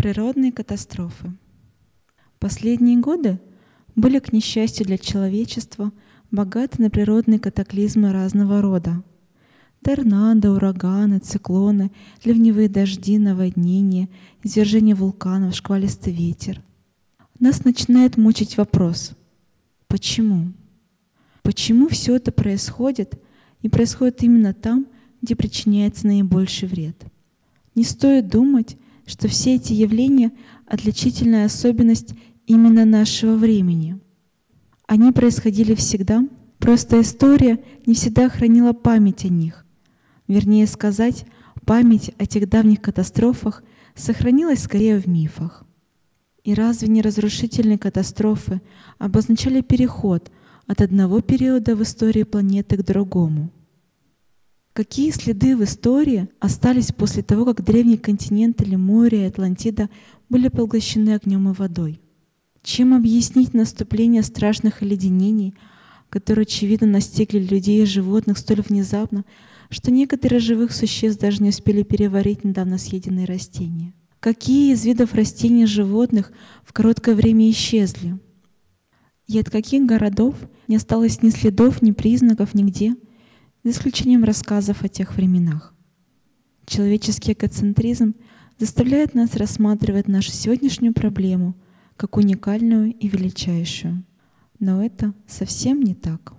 Природные катастрофы. Последние годы были, к несчастью для человечества, богаты на природные катаклизмы разного рода. Торнадо, ураганы, циклоны, ливневые дожди, наводнения, извержение вулканов, шквалистый ветер. Нас начинает мучить вопрос, почему? Почему все это происходит и происходит именно там, где причиняется наибольший вред? Не стоит думать, что все эти явления — отличительная особенность именно нашего времени. Они происходили всегда, просто история не всегда хранила память о них. Вернее сказать, память о тех давних катастрофах сохранилась скорее в мифах. И разве не разрушительные катастрофы обозначали переход от одного периода в истории планеты к другому? Какие следы в истории остались после того, как древний континент или море и Атлантида были поглощены огнем и водой? Чем объяснить наступление страшных оледенений, которые, очевидно, настигли людей и животных столь внезапно, что некоторые живых существ даже не успели переварить недавно съеденные растения? Какие из видов растений и животных в короткое время исчезли? И от каких городов не осталось ни следов, ни признаков нигде — за исключением рассказов о тех временах. Человеческий эгоцентризм заставляет нас рассматривать нашу сегодняшнюю проблему как уникальную и величайшую. Но это совсем не так.